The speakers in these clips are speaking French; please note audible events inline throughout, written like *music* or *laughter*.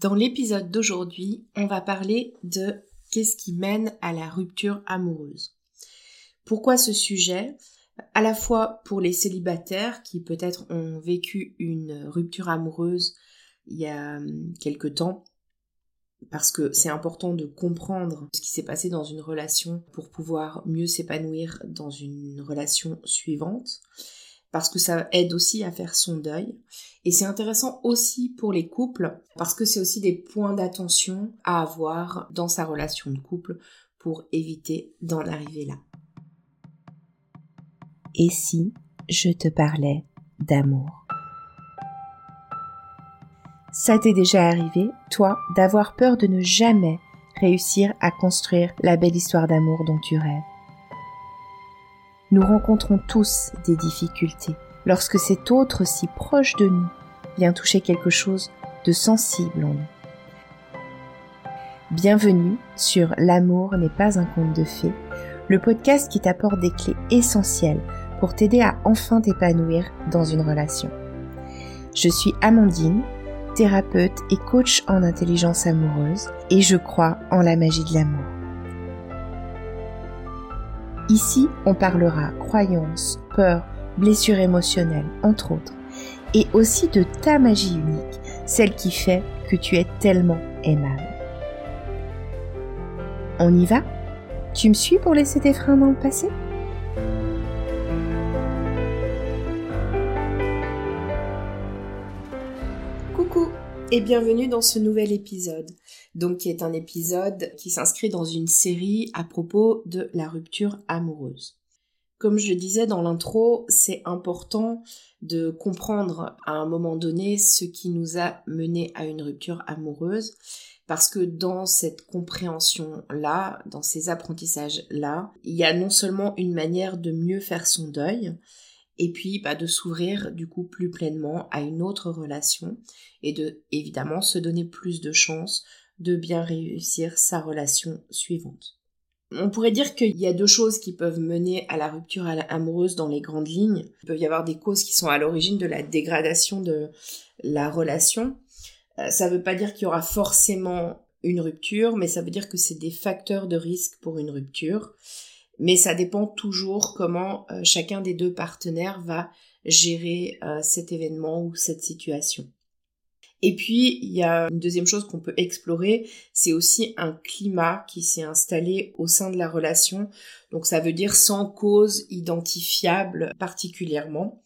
Dans l'épisode d'aujourd'hui, on va parler de qu'est-ce qui mène à la rupture amoureuse. Pourquoi ce sujet? À la fois pour les célibataires qui peut-être ont vécu une rupture amoureuse il y a hum, quelque temps, parce que c'est important de comprendre ce qui s'est passé dans une relation pour pouvoir mieux s'épanouir dans une relation suivante parce que ça aide aussi à faire son deuil. Et c'est intéressant aussi pour les couples, parce que c'est aussi des points d'attention à avoir dans sa relation de couple pour éviter d'en arriver là. Et si je te parlais d'amour? Ça t'est déjà arrivé, toi, d'avoir peur de ne jamais réussir à construire la belle histoire d'amour dont tu rêves? Nous rencontrons tous des difficultés lorsque cet autre si proche de nous vient toucher quelque chose de sensible en nous. Bienvenue sur L'amour n'est pas un conte de fées, le podcast qui t'apporte des clés essentielles pour t'aider à enfin t'épanouir dans une relation. Je suis Amandine, thérapeute et coach en intelligence amoureuse et je crois en la magie de l'amour. Ici, on parlera croyances, peurs, blessures émotionnelles, entre autres, et aussi de ta magie unique, celle qui fait que tu es tellement aimable. On y va? Tu me suis pour laisser tes freins dans le passé? Et bienvenue dans ce nouvel épisode donc qui est un épisode qui s'inscrit dans une série à propos de la rupture amoureuse. Comme je le disais dans l'intro, c'est important de comprendre à un moment donné ce qui nous a mené à une rupture amoureuse, parce que dans cette compréhension-là, dans ces apprentissages-là, il y a non seulement une manière de mieux faire son deuil, et puis bah, de s'ouvrir du coup plus pleinement à une autre relation et de évidemment se donner plus de chances de bien réussir sa relation suivante. On pourrait dire qu'il y a deux choses qui peuvent mener à la rupture amoureuse dans les grandes lignes. Il peut y avoir des causes qui sont à l'origine de la dégradation de la relation. Euh, ça ne veut pas dire qu'il y aura forcément une rupture, mais ça veut dire que c'est des facteurs de risque pour une rupture. Mais ça dépend toujours comment euh, chacun des deux partenaires va gérer euh, cet événement ou cette situation. Et puis, il y a une deuxième chose qu'on peut explorer, c'est aussi un climat qui s'est installé au sein de la relation. Donc ça veut dire sans cause identifiable particulièrement.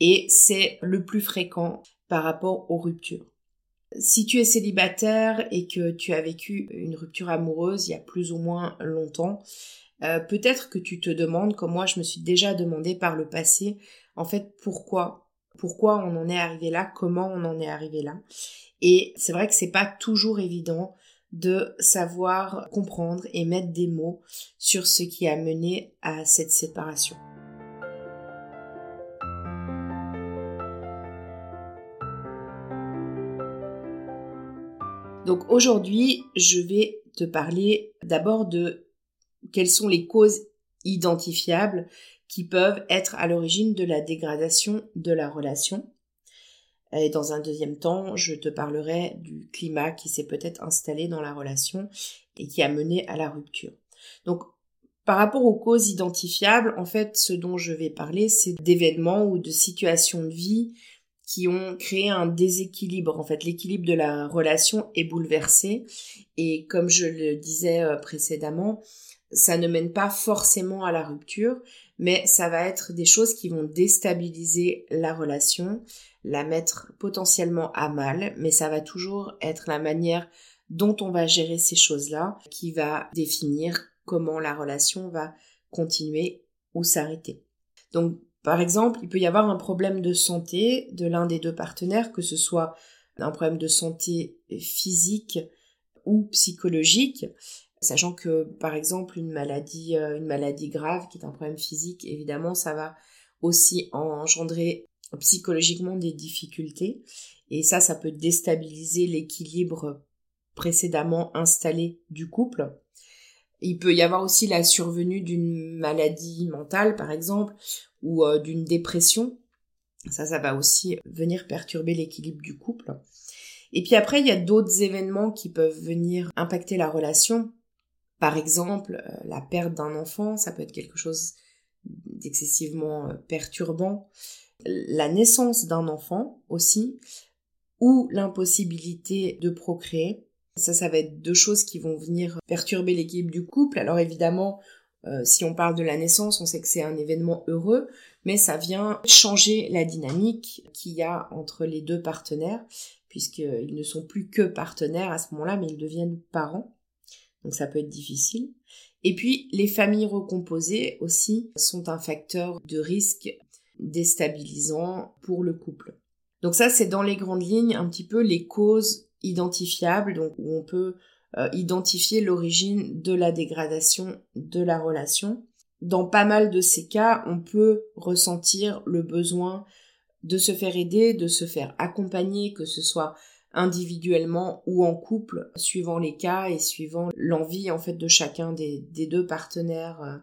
Et c'est le plus fréquent par rapport aux ruptures. Si tu es célibataire et que tu as vécu une rupture amoureuse il y a plus ou moins longtemps, euh, peut-être que tu te demandes, comme moi je me suis déjà demandé par le passé, en fait pourquoi pourquoi on en est arrivé là, comment on en est arrivé là. Et c'est vrai que c'est pas toujours évident de savoir comprendre et mettre des mots sur ce qui a mené à cette séparation. Donc aujourd'hui, je vais te parler d'abord de quelles sont les causes identifiables qui peuvent être à l'origine de la dégradation de la relation. Et dans un deuxième temps, je te parlerai du climat qui s'est peut-être installé dans la relation et qui a mené à la rupture. Donc, par rapport aux causes identifiables, en fait, ce dont je vais parler, c'est d'événements ou de situations de vie qui ont créé un déséquilibre. En fait, l'équilibre de la relation est bouleversé. Et comme je le disais euh, précédemment, ça ne mène pas forcément à la rupture, mais ça va être des choses qui vont déstabiliser la relation, la mettre potentiellement à mal, mais ça va toujours être la manière dont on va gérer ces choses-là qui va définir comment la relation va continuer ou s'arrêter. Donc, par exemple, il peut y avoir un problème de santé de l'un des deux partenaires, que ce soit un problème de santé physique ou psychologique, Sachant que, par exemple, une maladie, euh, une maladie grave qui est un problème physique, évidemment, ça va aussi engendrer psychologiquement des difficultés. Et ça, ça peut déstabiliser l'équilibre précédemment installé du couple. Il peut y avoir aussi la survenue d'une maladie mentale, par exemple, ou euh, d'une dépression. Ça, ça va aussi venir perturber l'équilibre du couple. Et puis après, il y a d'autres événements qui peuvent venir impacter la relation. Par exemple, euh, la perte d'un enfant, ça peut être quelque chose d'excessivement euh, perturbant. La naissance d'un enfant aussi, ou l'impossibilité de procréer. Ça, ça va être deux choses qui vont venir perturber l'équilibre du couple. Alors évidemment, euh, si on parle de la naissance, on sait que c'est un événement heureux, mais ça vient changer la dynamique qu'il y a entre les deux partenaires, puisqu'ils ne sont plus que partenaires à ce moment-là, mais ils deviennent parents. Donc ça peut être difficile. Et puis les familles recomposées aussi sont un facteur de risque déstabilisant pour le couple. Donc ça c'est dans les grandes lignes un petit peu les causes identifiables, donc où on peut euh, identifier l'origine de la dégradation de la relation. Dans pas mal de ces cas, on peut ressentir le besoin de se faire aider, de se faire accompagner, que ce soit individuellement ou en couple, suivant les cas et suivant l'envie en fait de chacun des, deux partenaires euh,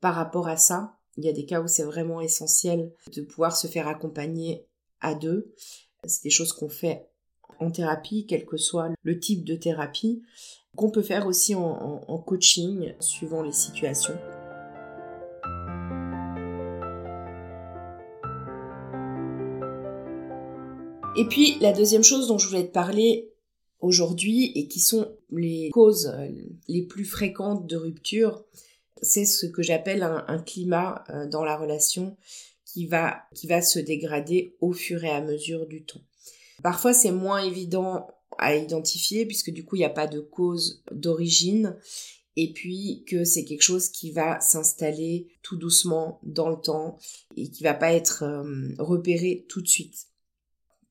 par rapport à ça. Il y a des cas où c'est vraiment essentiel de pouvoir se faire accompagner à deux. C'est des choses qu'on fait en thérapie, quel que soit le type de thérapie, qu'on peut faire aussi en, coaching suivant les situations. Et puis la deuxième chose dont je voulais te parler aujourd'hui et qui sont les causes les plus fréquentes de rupture, c'est ce que j'appelle un, climat euh, dans la relation qui va, qui va se dégrader au fur et à mesure du temps. Parfois, c'est moins évident à identifier puisque du coup, il n'y a pas de cause d'origine et puis que c'est quelque chose qui va s'installer tout doucement dans le temps et qui va pas être euh, repéré tout de suite.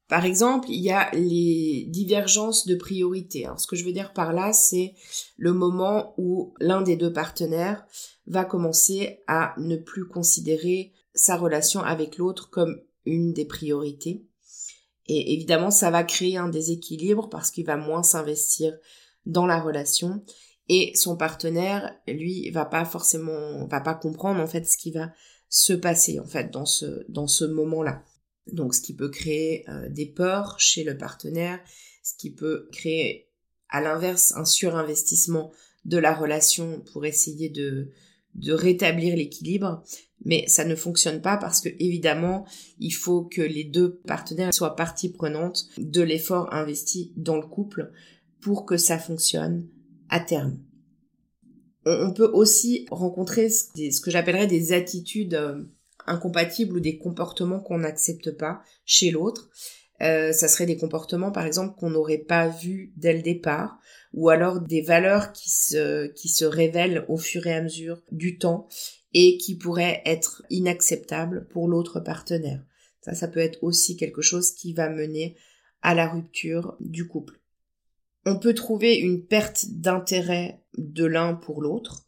Par exemple, il y a les divergences de priorité. Alors, ce que je veux dire par là, c'est le moment où l'un des deux partenaires va commencer à ne plus considérer sa relation avec l'autre comme une des priorités et évidemment, ça va créer un déséquilibre parce qu'il va moins s'investir dans la relation et son partenaire, lui, va pas forcément, va pas comprendre en fait ce qui va se passer en fait dans ce dans ce moment-là. Donc, ce qui peut créer euh, des peurs chez le partenaire, ce qui peut créer à l'inverse un surinvestissement de la relation pour essayer de de rétablir l'équilibre mais ça ne fonctionne pas parce que évidemment, il faut que les deux partenaires soient partie prenante de l'effort investi dans le couple pour que ça fonctionne à terme. On peut aussi rencontrer ce que j'appellerais des attitudes euh, incompatibles ou des comportements qu'on n'accepte pas chez l'autre. Euh, ça serait des comportements par exemple qu'on n'aurait pas vus dès le départ ou alors des valeurs qui se, qui se révèlent au fur et à mesure du temps et qui pourrait être inacceptable pour l'autre partenaire. Ça, ça peut être aussi quelque chose qui va mener à la rupture du couple. On peut trouver une perte d'intérêt de l'un pour l'autre,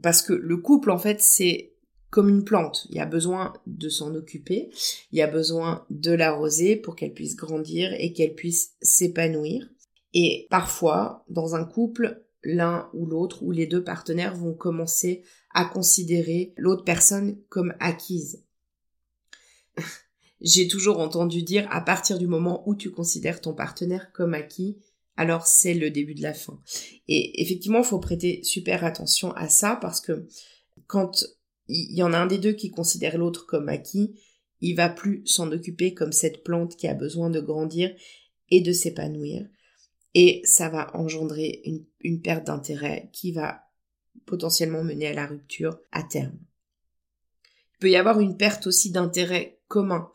parce que le couple, en fait, c'est comme une plante. Il y a besoin de s'en occuper, il y a besoin de l'arroser pour qu'elle puisse grandir et qu'elle puisse s'épanouir. Et parfois, dans un couple, l'un ou l'autre ou les deux partenaires vont commencer à considérer l'autre personne comme acquise. *laughs* J'ai toujours entendu dire à partir du moment où tu considères ton partenaire comme acquis, alors c'est le début de la fin. Et effectivement, il faut prêter super attention à ça parce que quand il y en a un des deux qui considère l'autre comme acquis, il va plus s'en occuper comme cette plante qui a besoin de grandir et de s'épanouir. Et ça va engendrer une, une perte d'intérêt qui va potentiellement mener à la rupture à terme. Il peut y avoir une perte aussi d'intérêt commun.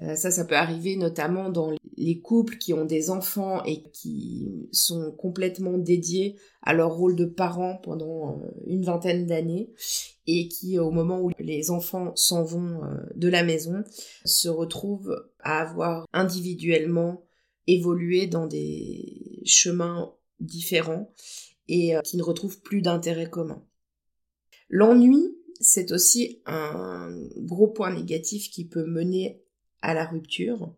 Euh, ça, ça peut arriver notamment dans les couples qui ont des enfants et qui sont complètement dédiés à leur rôle de parents pendant euh, une vingtaine d'années et qui, au moment où les enfants s'en vont euh, de la maison, se retrouvent à avoir individuellement évolué dans des chemins différents et euh, qui ne retrouvent plus d'intérêt commun. L'ennui, c'est aussi un gros point négatif qui peut mener à la rupture.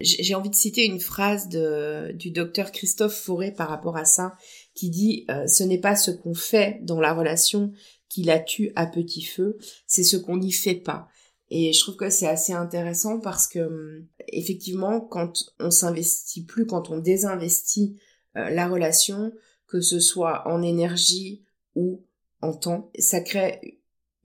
J'ai envie de citer une phrase de, du docteur Christophe Fauré par rapport à ça, qui dit euh, Ce n'est pas ce qu'on fait dans la relation qui la tue à petit feu, c'est ce qu'on n'y fait pas. Et je trouve que c'est assez intéressant parce que hum, effectivement, quand on s'investit plus, quand on désinvestit euh, la relation, que ce soit en énergie ou en temps, ça crée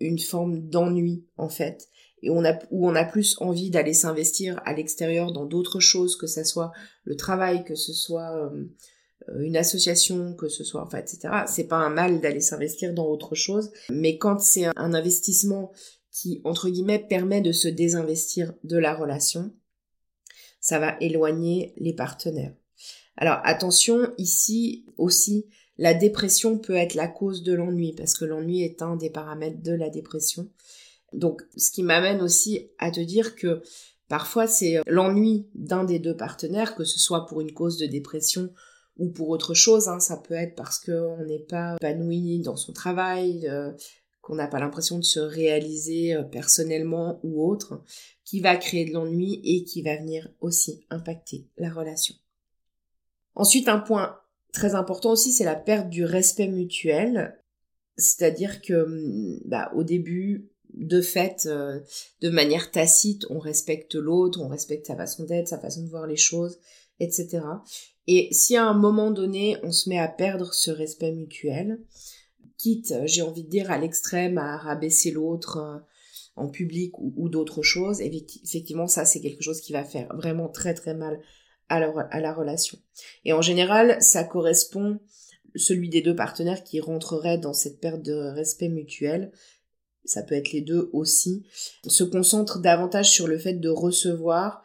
une forme d'ennui en fait. Et on a où on a plus envie d'aller s'investir à l'extérieur dans d'autres choses que ce soit le travail que ce soit hum, euh, une association que ce soit enfin etc c'est pas un mal d'aller s'investir dans autre chose. Mais quand c'est un investissement qui, entre guillemets, permet de se désinvestir de la relation, ça va éloigner les partenaires. Alors attention, ici aussi, la dépression peut être la cause de l'ennui, parce que l'ennui est un des paramètres de la dépression. Donc, ce qui m'amène aussi à te dire que parfois c'est l'ennui d'un des deux partenaires, que ce soit pour une cause de dépression ou pour autre chose. Hein. Ça peut être parce qu'on n'est pas épanoui dans son travail, euh, qu'on n'a pas l'impression de se réaliser euh, personnellement ou autre, qui va créer de l'ennui et qui va venir aussi impacter la relation. Ensuite, un point très important aussi, c'est la perte du respect mutuel. C'est-à-dire que, hum, bah, au début, de fait, euh, de manière tacite, on respecte l'autre, on respecte sa façon d'être, sa façon de voir les choses, etc. Et si à un moment donné, on se met à perdre ce respect mutuel, quitte, euh, j'ai envie de dire, à l'extrême, à rabaisser l'autre euh, en public ou, d'autres choses, effectivement, ça, c'est quelque chose qui va faire vraiment très très mal à la, relation. Et en général, ça correspond, celui des deux partenaires qui rentrerait dans cette perte de respect mutuel, ça peut être les deux aussi, se concentre davantage sur le fait de recevoir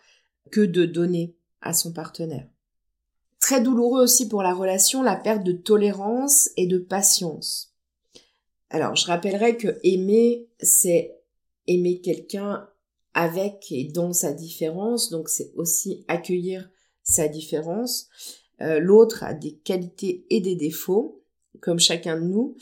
que de donner à son partenaire. Très douloureux aussi pour la relation, la perte de tolérance et de patience. Alors, je rappellerai que aimer, c'est aimer quelqu'un avec et dans sa différence, donc c'est aussi accueillir sa différence. Euh, l'autre a des qualités et des défauts, comme chacun de nous.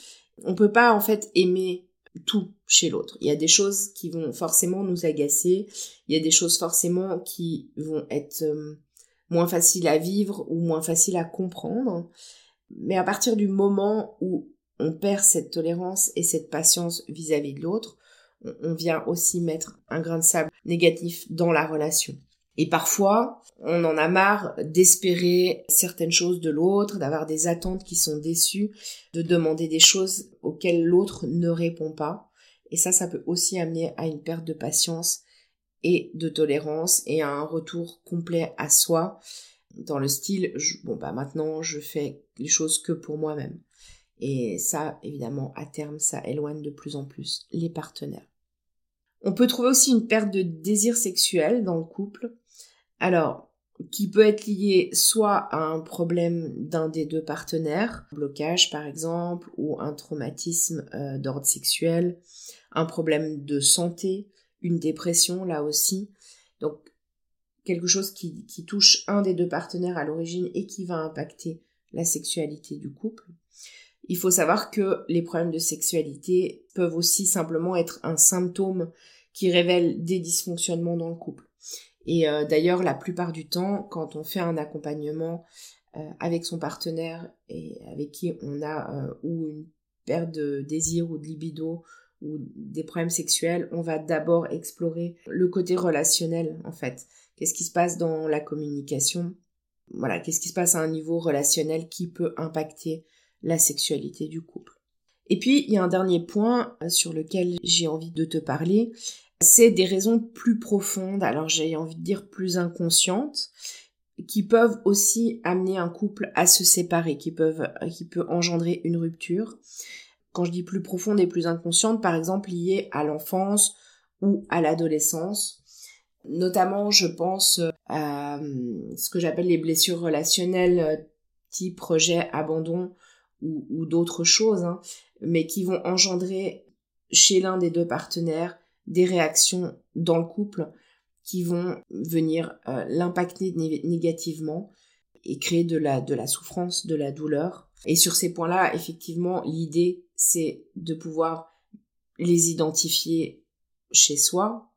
On peut pas en fait aimer tout chez l'autre. Il y a des choses qui vont forcément nous agacer, il y a des choses forcément qui vont être euh, moins faciles à vivre ou moins faciles à comprendre. Mais à partir du moment où on perd cette tolérance et cette patience vis-à-vis de l'autre, on vient aussi mettre un grain de sable négatif dans la relation. Et parfois, on en a marre d'espérer certaines choses de l'autre, d'avoir des attentes qui sont déçues, de demander des choses auxquelles l'autre ne répond pas. Et ça, ça peut aussi amener à une perte de patience et de tolérance et à un retour complet à soi dans le style, bon bah maintenant je fais les choses que pour moi-même. Et ça, évidemment, à terme, ça éloigne de plus en plus les partenaires. On peut trouver aussi une perte de désir sexuel dans le couple. Alors, qui peut être lié soit à un problème d'un des deux partenaires, blocage par exemple, ou un traumatisme euh, d'ordre sexuel, un problème de santé, une dépression là aussi. Donc quelque chose qui, qui touche un des deux partenaires à l'origine et qui va impacter la sexualité du couple. Il faut savoir que les problèmes de sexualité peuvent aussi simplement être un symptôme qui révèle des dysfonctionnements dans le couple. Et euh, d'ailleurs, la plupart du temps, quand on fait un accompagnement euh, avec son partenaire et avec qui on a euh, ou une perte de désir ou de libido ou des problèmes sexuels, on va d'abord explorer le côté relationnel en fait. Qu'est-ce qui se passe dans la communication? Voilà, qu'est-ce qui se passe à un niveau relationnel qui peut impacter la sexualité du couple? Et puis, il y a un dernier point sur lequel j'ai envie de te parler, c'est des raisons plus profondes, alors j'ai envie de dire plus inconscientes, qui peuvent aussi amener un couple à se séparer, qui peuvent, qui peut engendrer une rupture. Quand je dis plus profonde et plus inconsciente, par exemple liées à l'enfance ou à l'adolescence. Notamment, je pense à euh, ce que j'appelle les blessures relationnelles euh, type rejet, abandon ou, d'autres choses, hein, mais qui vont engendrer chez l'un des deux partenaires des réactions dans le couple qui vont venir euh, l'impacter négativement et créer de la, de la souffrance, de la douleur. Et sur ces points-là, effectivement, l'idée, c'est de pouvoir les identifier chez soi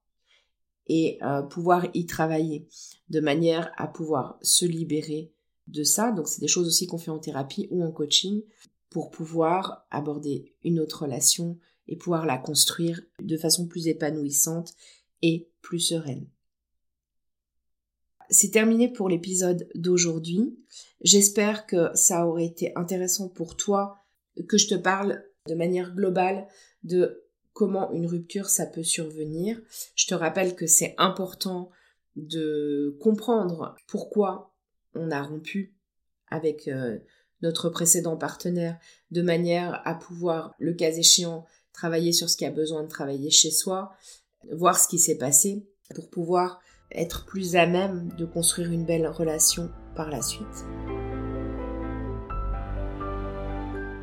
et euh, pouvoir y travailler de manière à pouvoir se libérer de ça. Donc c'est des choses aussi qu'on fait en thérapie ou en coaching pour pouvoir aborder une autre relation et pouvoir la construire de façon plus épanouissante et plus sereine. C'est terminé pour l'épisode d'aujourd'hui. J'espère que ça aurait été intéressant pour toi que je te parle de manière globale de comment une rupture ça peut survenir. Je te rappelle que c'est important de comprendre pourquoi on a rompu avec euh, notre précédent partenaire de manière à pouvoir, le cas échéant, travailler sur ce qui a besoin de travailler chez soi, voir ce qui s'est passé pour pouvoir être plus à même de construire une belle relation par la suite.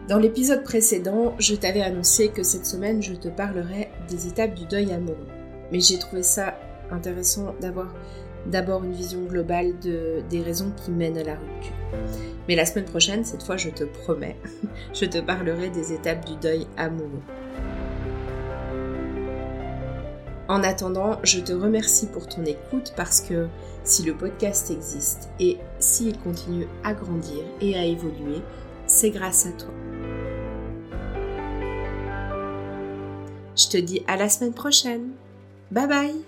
Dans l'épisode précédent, je t'avais annoncé que cette semaine, je te parlerai des étapes du deuil amoureux. Mais j'ai trouvé ça intéressant d'avoir d'abord une vision globale de, des raisons qui mènent à la rupture. Mais la semaine prochaine, cette fois, je te promets, *laughs* je te parlerai des étapes du deuil amoureux. En attendant, je te remercie pour ton écoute parce que si le podcast existe et s'il continue à grandir et à évoluer, c'est grâce à toi. Je te dis à la semaine prochaine. Bye bye